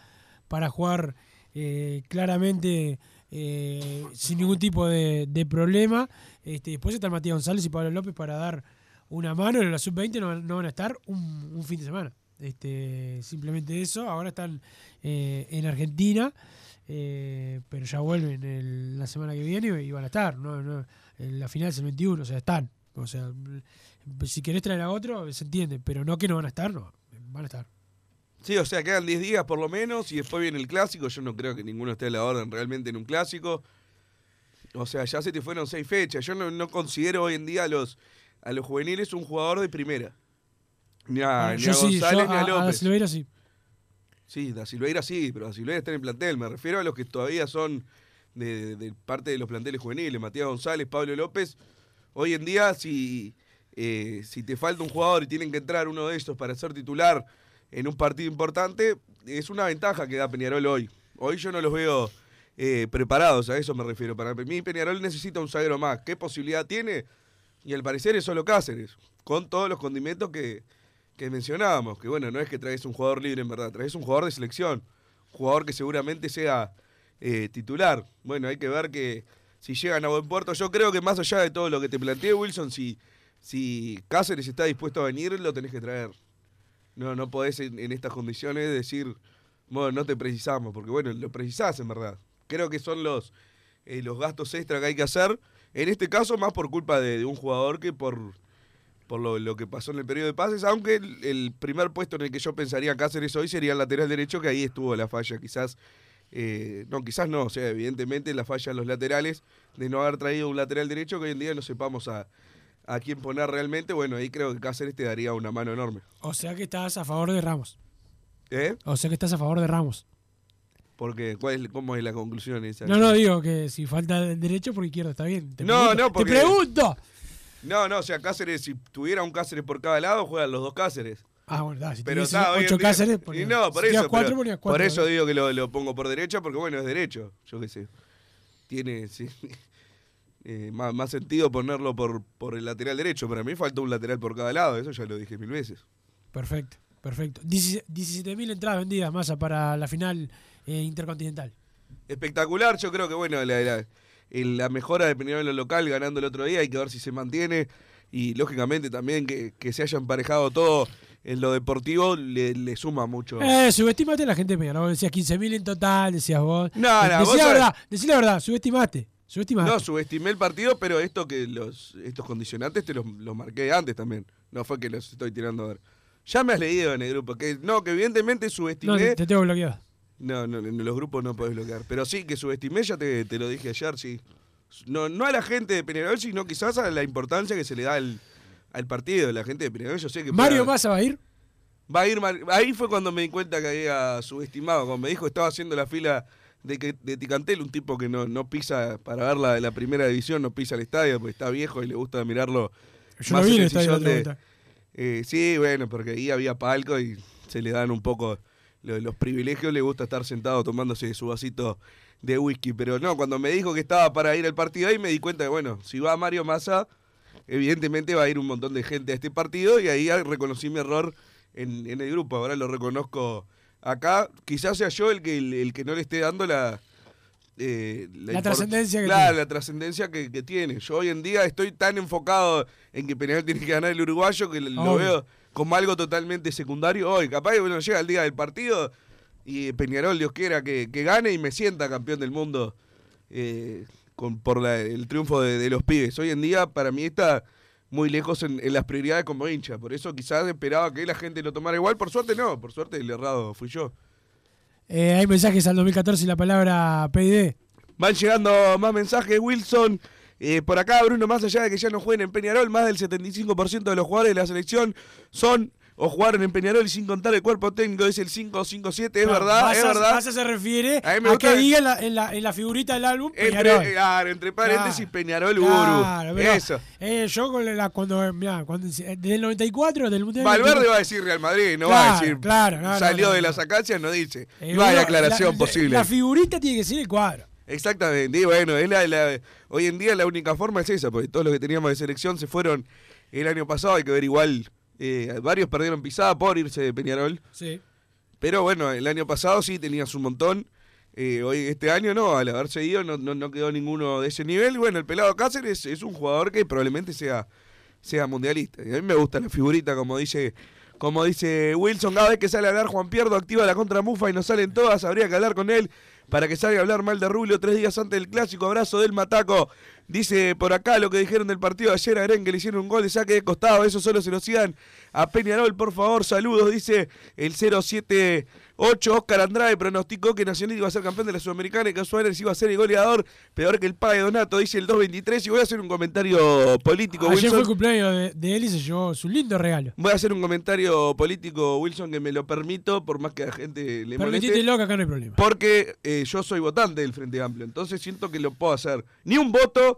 S1: para jugar eh, claramente eh, sin ningún tipo de, problema. Este, después está Matías González y Pablo López para dar una mano. En la sub-20 no, van- a estar un, fin de semana. Este, simplemente eso. Ahora están eh, en Argentina, eh, pero ya vuelven el- la semana que viene y van a estar. No, en la final es el 21, o sea, están. O sea, si querés traer a otro, se entiende, pero no que no van a estar, no, van a estar.
S2: Sí, o sea, quedan 10 días por lo menos y después viene el clásico. Yo no creo que ninguno esté a la orden realmente en un clásico. O sea, ya se te fueron seis fechas. Yo no, no considero hoy en día a los, a los juveniles un jugador de primera. Ni a,
S1: Ah,
S2: ni
S1: yo
S2: a
S1: sí, yo
S2: González ni a
S1: a, a
S2: López.
S1: Silveira sí.
S2: Sí, Da Silveira sí, pero Da Silveira está en el plantel. Me refiero a los que todavía son de, de- de parte de los planteles juveniles. Matías González, Pablo López. Hoy en día, si, eh, si te falta un jugador y tienen que entrar uno de estos para ser titular en un partido importante, es una ventaja que da Peñarol hoy. Hoy yo no los veo eh, preparados, a eso me refiero. Para mí Peñarol necesita un zaguero más. ¿Qué posibilidad tiene? Y al parecer es solo Cáceres, con todos los condimentos que, que mencionábamos, que bueno, no es que traes un jugador libre en verdad, traes un jugador de selección, jugador que seguramente sea eh, titular. Bueno, hay que ver que si llegan a buen puerto, yo creo que más allá de todo lo que te planteé, Wilson, si, si Cáceres está dispuesto a venir, lo tenés que traer. No, no podés en, estas condiciones decir, bueno, no te precisamos, porque bueno, lo precisás en verdad. Creo que son los, eh, los gastos extra que hay que hacer, en este caso más por culpa de, un jugador que por, por lo, lo que pasó en el periodo de pases, aunque el, el primer puesto en el que yo pensaría Cáceres hoy sería el lateral derecho, que ahí estuvo la falla, quizás, eh, no, quizás no, o sea, evidentemente la falla en los laterales, de no haber traído un lateral derecho, que hoy en día no sepamos a, a quién poner realmente, bueno, ahí creo que Cáceres te daría una mano enorme.
S1: O sea que estás a favor de Ramos.
S2: ¿Eh?
S1: O sea que estás a favor de Ramos.
S2: Porque, ¿cuál es, ¿cómo es la conclusión esa?
S1: No, no, digo que si falta el derecho por izquierda, está bien. Te
S2: No,
S1: pregunto,
S2: no, porque-
S1: ¡Te pregunto!
S2: No, no, o sea, Cáceres, si tuviera un Cáceres por cada lado, juegan los dos Cáceres.
S1: Ah, bueno, da, si
S2: Pero está,
S1: ocho
S2: día-
S1: Cáceres,
S2: y
S1: ponías-
S2: no, por
S1: si
S2: eso,
S1: cuatro,
S2: pero-
S1: cuatro,
S2: por eso digo que lo, lo pongo por derecha, porque bueno, es derecho, yo qué sé. Tiene sí, eh, más, más sentido ponerlo por, por el lateral derecho. Para mí falta un lateral por cada lado, eso ya lo dije mil veces.
S1: Perfecto, perfecto. 17.000 entradas vendidas, masa para la final eh, intercontinental.
S2: Espectacular, yo creo que bueno, la, la- mejora de Peñarol en lo local ganando el otro día, hay que ver si se mantiene. Y lógicamente también que, que se haya emparejado todo en lo deportivo le, le suma mucho.
S1: Eh, subestimaste a la gente de Peñarol. Decías 15.000 en total, decías vos.
S2: No, no,
S1: Decí
S2: vos
S1: la
S2: sabés-
S1: verdad, decí la verdad, subestimaste. Subestimaste.
S2: No, subestimé el partido, pero esto que los estos condicionantes te los, los marqué antes también. No fue que los estoy tirando a ver. Ya me has leído en el grupo. que No, que evidentemente
S1: No,
S2: subestimé.
S1: te, te tengo bloqueado.
S2: No, no, en los grupos no podés bloquear. Pero sí, que subestimé, ya te, te lo dije ayer, sí. No, no a la gente de Peñarol, sino quizás a la importancia que se le da al, al partido. La gente de Peñarol, yo sé que...
S1: ¿Mario Massa va a ir?
S2: Va a ir Ahí fue cuando me di cuenta que había subestimado. Cuando me dijo estaba haciendo la fila de, que- de Ticantel, un tipo que no, no pisa para ver la, la primera división, no pisa el estadio porque está viejo y le gusta mirarlo.
S1: Yo
S2: más
S1: vi
S2: en
S1: el estadio
S2: de-. Eh, sí, bueno, porque ahí había palco y se le dan un poco lo- los privilegios. Le gusta estar sentado tomándose su vasito de whisky. Pero no, cuando me dijo que estaba para ir al partido ahí, me di cuenta que, bueno, si va Mario Massa, evidentemente va a ir un montón de gente a este partido. Y ahí reconocí mi error en, en el grupo. Ahora lo reconozco acá. Quizás sea yo el que, el, el que no le esté dando la. eh,
S1: La trascendencia que
S2: Claro,
S1: tiene.
S2: la trascendencia que, que tiene. Yo hoy en día estoy tan enfocado en que Peñarol tiene que ganar el uruguayo que lo veo como algo totalmente secundario hoy. Capaz que bueno, llega el día del partido y Peñarol, Dios quiera, que, que gane y me sienta campeón del mundo eh, con, por la- el triunfo de, de los pibes. Hoy en día para mí está muy lejos en, en las prioridades como hincha. Por eso quizás esperaba que la gente lo tomara igual. Por suerte no, por suerte el errado fui yo.
S1: Eh, hay mensajes al 2014 y la palabra PID.
S2: Van llegando más mensajes, Wilson. Eh, por acá, Bruno, más allá de que ya no jueguen en Peñarol, más del 75% de los jugadores de la selección son o jugaron en Peñarol y sin contar el cuerpo técnico es el 557, es
S1: No,
S2: verdad, es verdad.
S1: Massa se refiere
S2: A
S1: a, que diga en la, en, la, en la figurita del álbum Peñarol.
S2: Entre, claro, entre paréntesis,
S1: Claro.
S2: Peñarol
S1: Claro,
S2: Uru.
S1: pero,
S2: Eso.
S1: eh, yo con la, cuando, mirá, cuando, desde el 94, del Mundial.
S2: Valverde
S1: 94,
S2: va a decir Real Madrid, no va a decir
S1: claro, no,
S2: salió
S1: no,
S2: de las acacias, no dice.
S1: eh,
S2: no hay aclaración
S1: la-
S2: posible.
S1: La figurita tiene que ser el cuadro.
S2: Exactamente, y bueno, es la, la- hoy en día la única forma es esa, porque todos los que teníamos de selección se fueron el año pasado, hay que ver igual, eh, varios perdieron pisada por irse de Peñarol,
S1: Sí.
S2: pero bueno, el año pasado sí tenías un montón, eh, hoy este año no, al haberse ido no, no, no quedó ninguno de ese nivel, y bueno, el pelado Cáceres es un jugador que probablemente sea, sea mundialista, y a mí me gusta la figurita, como dice... Como dice Wilson, cada vez que sale a hablar Juan Pierdo activa la contra Mufa y nos salen todas, habría que hablar con él para que salga a hablar mal de Rubio tres días antes del clásico. Abrazo del Mataco. Dice por acá lo que dijeron del partido de ayer a Eren que le hicieron un gol de saque de costado. Eso solo se lo sigan a Peñarol, por favor. Saludos, dice el 8, Oscar Andrade pronosticó que Nacional iba a ser campeón de la Sudamericana y que Suárez iba a ser el goleador, peor que el padre Donato, dice el 223. Y voy a hacer un comentario político,
S1: Ayer fue el
S2: Wilson.
S1: cumpleaños de, de él y se llevó su lindo regalo.
S2: Voy a hacer un comentario político, Wilson, que me lo permito, por más que a la gente le moleste.
S1: Que acá no hay problema.
S2: Porque eh, yo soy votante del Frente Amplio, entonces siento que lo puedo hacer. Ni un voto,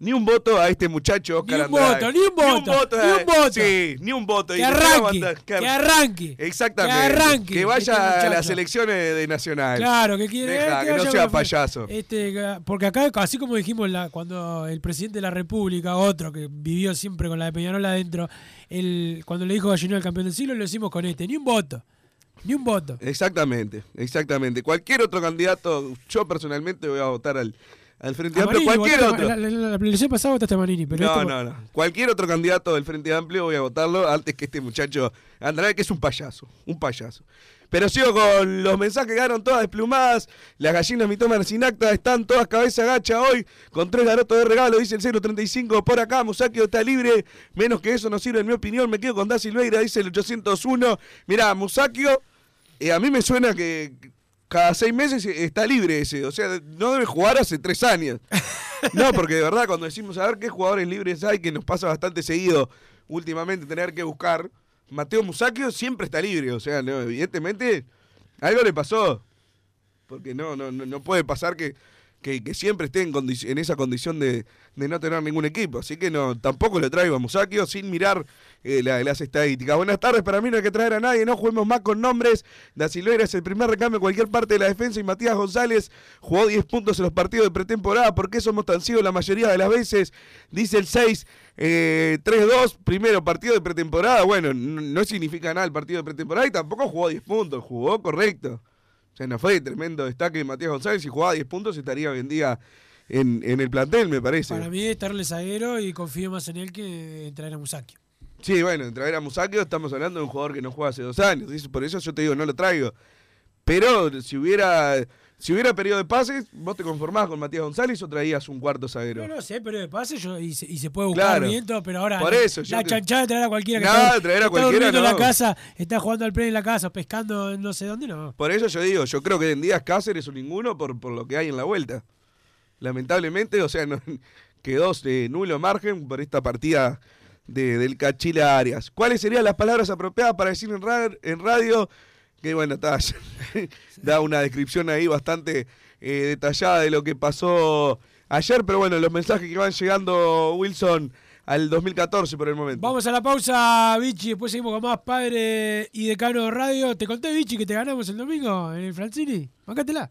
S2: ni un voto a este muchacho
S1: Ni
S2: Oscar
S1: un
S2: Andrade.
S1: voto, ni un voto, ni
S2: a-
S1: un voto.
S2: Sí, ni un voto.
S1: Que arranque, que arranque.
S2: Exactamente.
S1: Que arranque.
S2: Que vaya
S1: este
S2: a las elecciones de Nacional.
S1: Claro, que quiere
S2: Deja, que no sea payaso.
S1: Este, porque acá, así como dijimos la, cuando el presidente de la República, otro que vivió siempre con la de Peñarol adentro, el, cuando le dijo Gallinero al campeón del siglo, lo decimos con este. Ni un voto. Ni un voto.
S2: Exactamente, exactamente. Cualquier otro candidato, yo personalmente voy a votar al, al Frente Amplio. Cualquier otro.
S1: La, la, la- la elección pasada votaste a Manini, pero
S2: no,
S1: este-
S2: no, no. Cualquier otro candidato del Frente Amplio voy a votarlo antes que este muchacho Andrade, que es un payaso. Un payaso. Pero sigo con los mensajes que quedaron todas desplumadas. Las gallinas mitomas sin acta están todas cabeza gacha hoy. Con tres garotos de regalo, dice el 035 por acá. Musakio está libre. Menos que eso no sirve en mi opinión. Me quedo con Da Silveira, dice el 801. Mirá, Musakio, eh, a mí me suena que cada seis meses está libre ese. O sea, no debe jugar hace tres años. No, porque de verdad, cuando decimos a ver qué jugadores libres hay, que nos pasa bastante seguido últimamente tener que buscar, Mateo Musacchio siempre está libre. O sea, evidentemente algo le pasó. Porque no, no, no, no puede pasar que, que, que siempre esté en, esa condición de, de no tener ningún equipo. Así que no, tampoco lo traigo a Musacchio sin mirar eh, la- las estadísticas. Buenas tardes, para mí no hay que traer a nadie, no juguemos más con nombres. Da Silveira es el primer recambio en cualquier parte de la defensa y Matías González jugó 10 puntos en los partidos de pretemporada. ¿Por qué somos tan ciegos la mayoría de las veces? Dice el 6. eh, 3-2, primero partido de pretemporada. Bueno, no, no significa nada el partido de pretemporada y tampoco jugó 10 puntos, jugó correcto. O sea, no fue tremendo destaque de Matías González. Si jugaba 10 puntos estaría hoy en día en, en el plantel, me parece.
S1: Para mí es estarle zaguero y confío más en él que en traer a Musakio.
S2: Sí, bueno, en traer a Musakio estamos hablando de un jugador que no juega hace dos años. Por eso yo te digo, no lo traigo. Pero si hubiera si hubiera periodo de pases, vos te conformás con Matías González o traías un cuarto zaguero.
S1: No, no sé, pero de pase yo, y, se, y se puede buscar
S2: Claro.
S1: viento, pero ahora
S2: Por eso,
S1: la
S2: te-
S1: chanchada de traer a cualquiera que
S2: Nada,
S1: está,
S2: traer a
S1: está
S2: cualquiera,
S1: durmiendo en la
S2: no.
S1: casa, está jugando al play en la casa, pescando en no sé dónde, no.
S2: Por eso yo digo, yo creo que en días Cáceres o ninguno por, por lo que hay en la vuelta. Lamentablemente, o sea, no- quedó de nulo margen por esta partida de, del Cachila Arias. ¿Cuáles serían las palabras apropiadas para decir en, ra- en radio? Que bueno, está, da una descripción ahí bastante eh, detallada de lo que pasó ayer, pero bueno, los mensajes que van llegando, Wilson, al 2014 por el momento.
S1: Vamos a la pausa, Vichy, después seguimos con más Padre y Decano Radio. ¿Te conté, Vichy, que te ganamos el domingo en el Francini? Bancátela.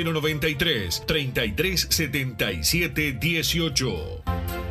S3: 093 3377 18.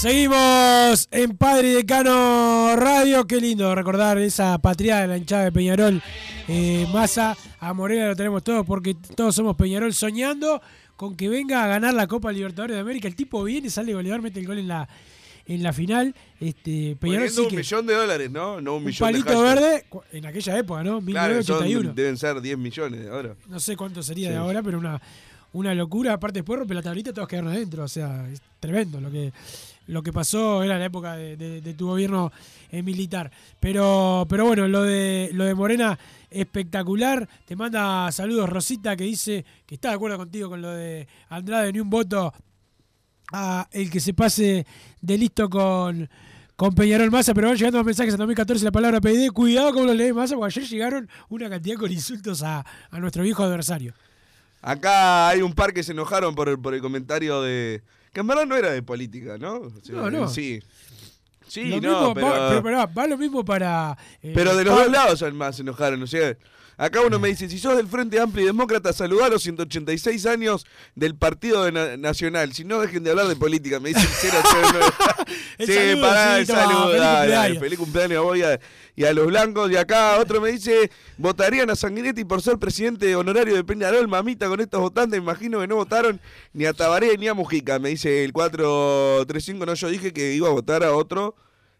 S1: Seguimos en Padre y Decano Radio. Qué lindo recordar esa patria de la hinchada de Peñarol. Eh, Massa, a Morena lo tenemos todos porque todos somos Peñarol soñando con que venga a ganar la Copa Libertadores de América. El tipo viene, sale goleador, mete el gol en la, en la final. Este, Peñarol sí
S2: un
S1: que-
S2: millón de dólares, ¿no? No un
S1: un
S2: millón de
S1: palito verde en aquella época, ¿no?
S2: Claro, son-
S1: 1981.
S2: deben ser 10 millones ahora.
S1: No sé cuánto sería
S2: Sí.
S1: de ahora, pero una, una locura. Aparte, después rompe la tablita, todos quedaron adentro. O sea, es tremendo lo que, lo que pasó. Era la época de, tu gobierno eh, militar. Pero, pero bueno, lo de, lo de Morena, espectacular. Te manda saludos Rosita, que dice que está de acuerdo contigo con lo de Andrade, ni un voto a el que se pase de listo con. Con Peñarol Massa, pero van llegando los mensajes en 2014 la palabra PID. Cuidado con los lees Massa, porque ayer llegaron una cantidad con insultos a, a nuestro viejo adversario.
S2: Acá hay un par que se enojaron por el, por el comentario de. Que en verdad no era de política, ¿no? O sea,
S1: No, no.
S2: Sí. Sí,
S1: Lo
S2: no,
S1: mismo,
S2: pero.
S1: va, pero, pero va lo mismo para. eh,
S2: Pero de los dos lados además se enojaron. O sea, acá uno me dice, si sos del Frente Amplio y Demócrata, saludá a los 186 años del Partido de Na- Nacional. Si no, dejen de hablar de política. Me dicen cero, cero, nueve.
S1: El
S2: sí,
S1: saludo,
S2: pará,
S1: sí,
S2: el
S1: toma,
S2: saludo.
S1: feliz
S2: dale, dale,
S1: cumpleaños.
S2: Feliz cumpleaños a vos y a, y a los blancos. Y acá otro me dice, votarían a Sanguinetti por ser presidente honorario de Peñarol, mamita, con estos votantes. Imagino que no votaron ni a Tabaré ni a Mujica. Me dice el 435. No, yo dije que iba a votar a otro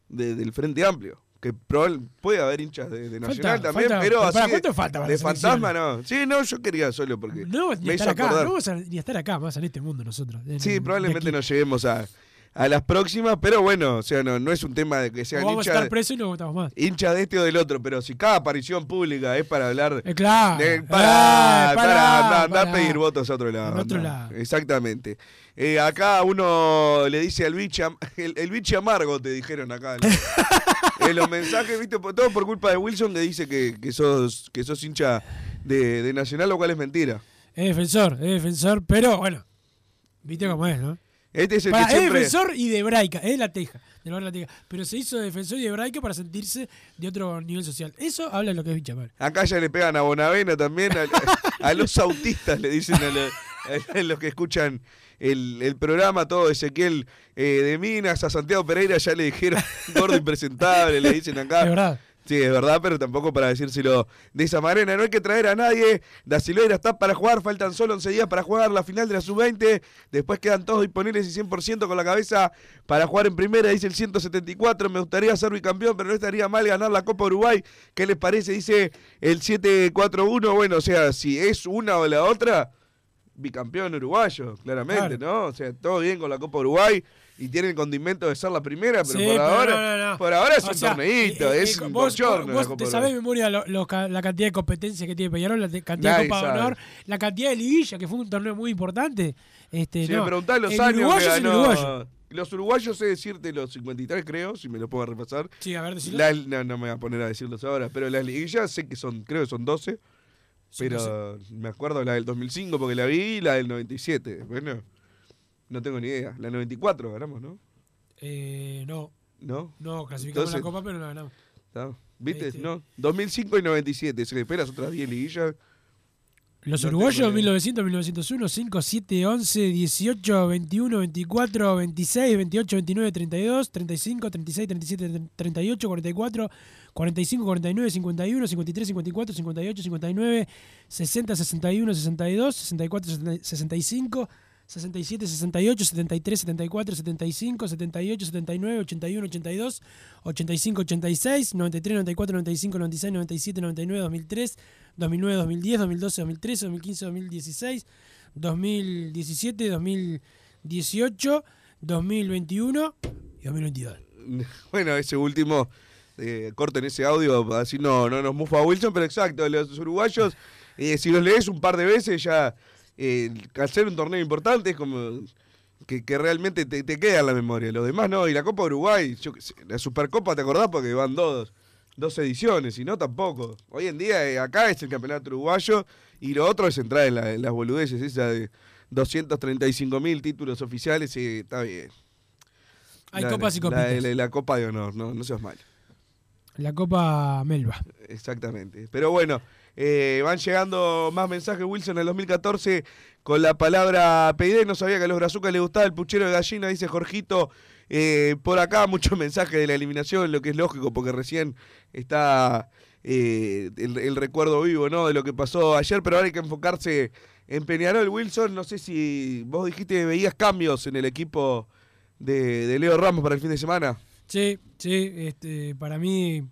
S2: de- del Frente Amplio. Que probable- puede haber hinchas de, de Nacional
S1: Falta-
S2: también,
S1: falta-
S2: pero
S1: pero
S2: así
S1: ¿para
S2: de-
S1: cuánto falta para
S2: de fantasma no. Sí, no, yo quería solo porque
S1: No, ni
S2: me
S1: estar
S2: hizo
S1: acá,
S2: acordar.
S1: no vamos a ni estar acá, más en este mundo nosotros. en-
S2: Sí,
S1: de
S2: probablemente no lleguemos a, a las próximas, pero bueno, o sea, no, no es un tema de que sean
S1: vamos a
S2: hinchas
S1: estar
S2: de,
S1: presos y no votamos más.
S2: hincha de este o del otro, pero si cada aparición pública es para hablar
S1: Eh, claro.
S2: de-
S1: Eh,
S2: para, para, andar, a pedir votos a otro lado.
S1: A otro
S2: andá.
S1: lado.
S2: Exactamente. Eh, acá uno le dice al biche, am- el, el biche amargo, te dijeron acá. ¿no? en los mensajes, viste, todo por culpa de Wilson que dice que, que sos que sos hincha de, de Nacional, lo cual es mentira.
S1: Es defensor, es defensor, pero bueno. Viste cómo es, ¿no?
S2: Este es el que
S1: es defensor y de hebraica, es la teja, del. Pero se hizo defensor y de hebraica para sentirse de otro nivel social. Eso habla de lo que es Bichamar.
S2: Acá ya le pegan a Bonavena también, a, a los autistas le dicen a, lo- a los que escuchan el, el programa, todo Ezequiel eh, de Minas, a Santiago Pereira ya le dijeron gordo impresentable, le dicen acá.
S1: Es verdad.
S2: Sí, es verdad, pero tampoco para decírselo de esa manera. No hay que traer a nadie. Da Silveira está para jugar, faltan solo 11 días para jugar la final de la sub-20. Después quedan todos disponibles y 100% con la cabeza para jugar en primera, dice el 174. Me gustaría ser bicampeón, pero no estaría mal ganar la Copa Uruguay. ¿Qué les parece? Dice el 741. Bueno, o sea, si es una o la otra, bicampeón uruguayo, claramente,
S1: Claro.
S2: ¿no? O sea, todo bien con la Copa Uruguay. Y tiene el condimento de ser la primera, pero
S1: Sí,
S2: por
S1: pero
S2: ahora,
S1: no, no, no.
S2: por ahora es
S1: O
S2: un
S1: sea,
S2: torneito,
S1: eh,
S2: es
S1: eh,
S2: un
S1: vos,
S2: la
S1: vos te sabés de memoria lo- lo la cantidad de competencias que tiene Peñarol, la cantidad
S2: Nadie
S1: de Copa de. Honor, la cantidad de liguilla, que fue un torneo muy importante. Este,
S2: Si
S1: no.
S2: me preguntás los
S1: El
S2: años
S1: uruguayo
S2: que ganó-
S1: uruguayo.
S2: Los uruguayos sé decirte los 53, creo, si me lo puedo repasar.
S1: Sí, a ver.
S2: La- no, no me voy a poner a decirlos ahora, pero las liguillas sé que son, creo que son 12.
S1: Sí,
S2: Pero me acuerdo la del 2005 porque la vi y la del 97. Bueno, no tengo ni idea. La 94 ganamos, ¿no?
S1: Eh, no,
S2: ¿No?
S1: no, clasificamos la
S2: Entonces-
S1: Copa, pero no ganamos.
S2: ¿Está? ¿Viste?
S1: Este-
S2: No. 2005 y 97. Se esperas otras 10 liguillas.
S1: Los
S2: No
S1: uruguayos,
S2: tengo idea.
S1: 1900, 1901, 5, 7, 11, 18, 21, 24, 26, 28, 29, 32, 35, 36, 37, 38, 44, 45, 49, 51, 53, 54, 58, 59, 60, 61, 62, 64, 65, 67, 68, 73, 74, 75, 78, 79, 81, 82, 85, 86, 93, 94, 95, 96, 97, 99, 2003, 2009, 2010, 2012, 2013, 2015, 2016, 2017, 2018, 2021 y 2022.
S2: Bueno, ese último, eh, corten ese audio, así no, no nos mufa Wilson, pero exacto, los uruguayos, eh, si los lees un par de veces ya, eh, al ser un torneo importante es como que, que realmente te, te queda en la memoria, los demás no, y la Copa Uruguay, yo la Supercopa te acordás porque van dos, dos ediciones, y no tampoco. Hoy en día eh, acá es el campeonato uruguayo y lo otro es entrar en, la- en las boludeces, esa de 235 mil títulos oficiales, y está bien.
S1: Hay
S2: La-
S1: copas y
S2: la-
S1: copitas.
S2: La, la Copa de Honor, no, no seas mal.
S1: La Copa Melba.
S2: Exactamente. Pero bueno, eh, van llegando más mensajes, Wilson, en el 2014 con la palabra PID. No sabía que a los brazucas les gustaba el puchero de gallina, dice Jorgito. Eh, por acá muchos mensajes de la eliminación, lo que es lógico, porque recién está eh, el, el recuerdo vivo ¿no? de lo que pasó ayer, pero ahora hay que enfocarse en Peñarol. Wilson, no sé si vos dijiste que veías cambios en el equipo de, de Leo Ramos para el fin de semana.
S1: Sí, sí, este, para mí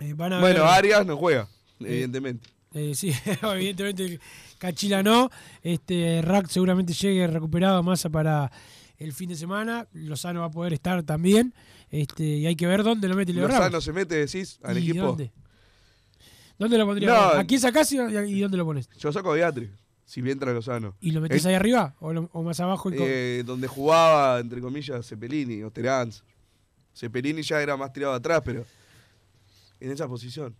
S1: eh, van a
S2: Bueno,
S1: ver-
S2: Arias no juega, evidentemente.
S1: Eh, sí, evidentemente Cachila no. Este, Rack seguramente llegue recuperado Massa para el fin de semana. Lozano va a poder estar también. Este, y hay que ver dónde lo mete Leo
S2: Lozano
S1: Ramos.
S2: se mete, decís, al
S1: ¿Y
S2: equipo.
S1: ¿Dónde? ¿Dónde lo pondría?
S2: No.
S1: ¿A quién sacás y, y dónde lo pones?
S2: Yo saco a Beatriz, si bien entra Lozano.
S1: ¿Y lo metes
S2: Eh,
S1: ahí arriba o, lo- o más abajo?
S2: eh, donde jugaba, entre comillas, Cepelini o Teranz. Cepelini ya era más tirado atrás, pero en esa posición.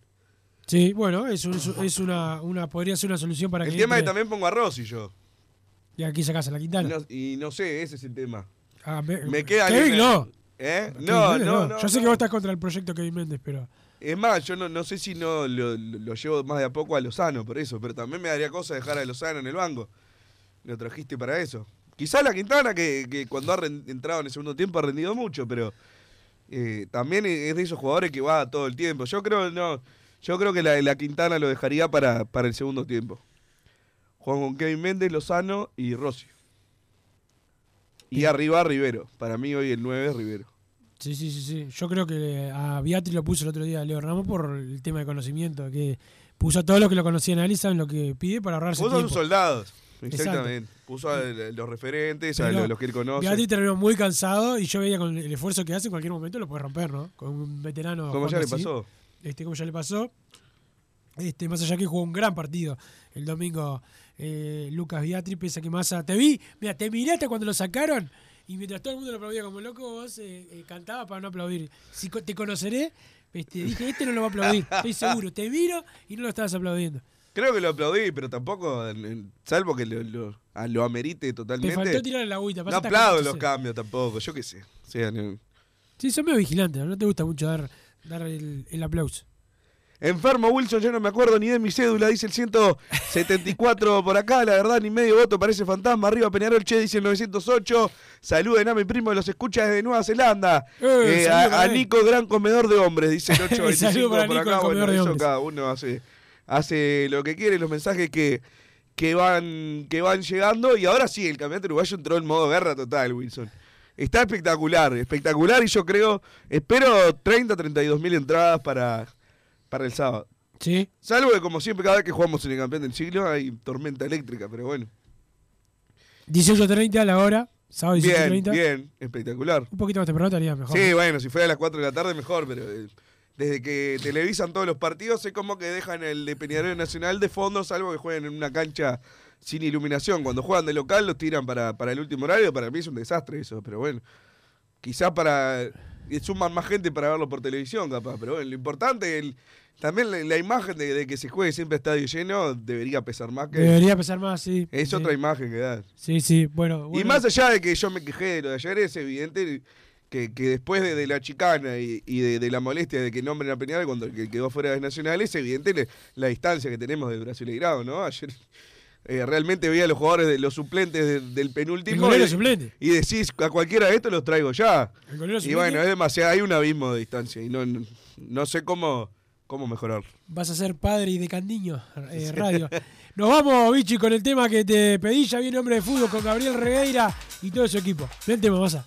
S1: Sí, bueno, es, un- es, una, una, podría ser una solución para
S2: El
S1: que.
S2: tema es que
S1: entre-
S2: también pongo a Rossi yo.
S1: Y aquí sacas a la Quintana.
S2: no, y no sé, ese es el tema.
S1: Ah, me,
S2: Me queda
S1: Kevin no.
S2: ¿Eh?
S1: Kevin
S2: No, no, no.
S1: Yo sé que vos estás contra el proyecto Kevin Méndez, pero.
S2: Es más, yo no, no sé si no lo, llevo más de a poco a Lozano por eso, pero también me daría cosa dejar a Lozano en el banco. Lo trajiste para eso. Quizá la Quintana, que, que cuando ha entrado en el segundo tiempo ha rendido mucho, pero eh, también es de esos jugadores que va todo el tiempo. Yo creo no, yo creo que la, la Quintana lo dejaría para, para el segundo tiempo. Juan con Kevin Méndez, Lozano y Rossi. Y arriba Rivero. Para mí hoy el 9 es Rivero.
S1: Sí, sí, sí, sí. Yo creo que a Beatriz lo puso el otro día Leo Ramos por el tema de conocimiento, que puso a todos los que lo conocían a él y saben lo que pide para ahorrarse
S2: Puso a sus soldados.
S1: Exacto.
S2: Exactamente. Puso a los referentes, a
S1: Pero
S2: los, los que él conoce.
S1: Beatriz terminó muy cansado y yo veía con el esfuerzo que hace en cualquier momento lo puede romper, ¿no? Con un veterano.
S2: Como ya le pasó.
S1: Este, como ya le pasó. Este, más allá que jugó un gran partido el domingo eh, Lucas Beatriz, pese a que Massa. Te vi, mira, te miré hasta cuando lo sacaron y mientras todo el mundo lo aplaudía como loco, vos eh, eh, cantaba para no aplaudir. Si te conoceré, este, dije, este no lo va a aplaudir, estoy seguro. Te miro y no lo estabas aplaudiendo.
S2: Creo que lo aplaudí, pero tampoco, salvo que lo, lo- a- lo amerite
S1: Te
S2: totalmente.
S1: faltó tirar la agüita.
S2: no aplaudo los cambios tampoco, yo qué sé. O sea, no-
S1: Sí, son medio vigilantes, ¿no? no te gusta mucho dar, dar el, el aplauso.
S2: Enfermo Wilson, yo no me acuerdo ni de mi cédula, dice el 174 por acá, la verdad ni medio voto, parece fantasma. Arriba Peñarol, che, dice el 908. Saluden a mi primo, los escucha desde Nueva Zelanda.
S1: Eh,
S2: Eh, a. Nico, gran comedor de hombres, dice el 825
S1: Saludo para
S2: por
S1: Nico,
S2: acá. Bueno, eso
S1: hombres.
S2: cada uno hace, hace lo que quiere, los mensajes que, que, van, que van llegando. Y ahora sí, el campeonato uruguayo entró en modo guerra total, Wilson. Está espectacular, espectacular y yo creo, espero 30, 32 mil entradas para, para el sábado.
S1: Sí.
S2: Salvo que como siempre cada vez que jugamos en el campeón del siglo hay tormenta eléctrica, pero bueno.
S1: 18.30 a la hora, sábado
S2: Bien,
S1: 18.30.
S2: bien, espectacular.
S1: Un poquito más temprano estaría mejor.
S2: Sí,
S1: ¿no?
S2: bueno, si fuera a las 4 de la tarde mejor, pero eh, desde que televisan todos los partidos es como que dejan el de Peñarol Nacional de fondo, salvo que jueguen en una cancha sin iluminación. Cuando juegan de local los tiran para, para el último horario, para mí es un desastre eso, pero bueno. Quizás para... y suman más gente para verlo por televisión, capaz, pero bueno, lo importante, el, también la, la imagen de, de que se juegue siempre a estadio lleno debería pesar más que...
S1: Debería pesar más, sí.
S2: Es
S1: sí.
S2: otra imagen que da.
S1: Sí, sí, bueno.
S2: Y más allá de que yo me quejé de lo de ayer, es evidente que, que después de, de la chicana y, y de, de la molestia de que nombren a Peñarol cuando el que quedó fuera de Nacional, es evidente la distancia que tenemos de Brasileirado, ¿no? Ayer eh, realmente veía a los jugadores, de los suplentes de- del
S1: El
S2: penúltimo y,
S1: suplente.
S2: y decís, a cualquiera de estos los traigo ya.
S1: El
S2: Y
S1: suplente.
S2: bueno, es demasiado, hay un abismo de distancia y no, no, no sé cómo, cómo mejorar.
S1: Vas a ser padre y de Candiño eh, Radio. Nos vamos, Bichi, con el tema que te pedí. Ya viene hombre de fútbol con Gabriel Regueira y todo su equipo. Ven tema, Massa.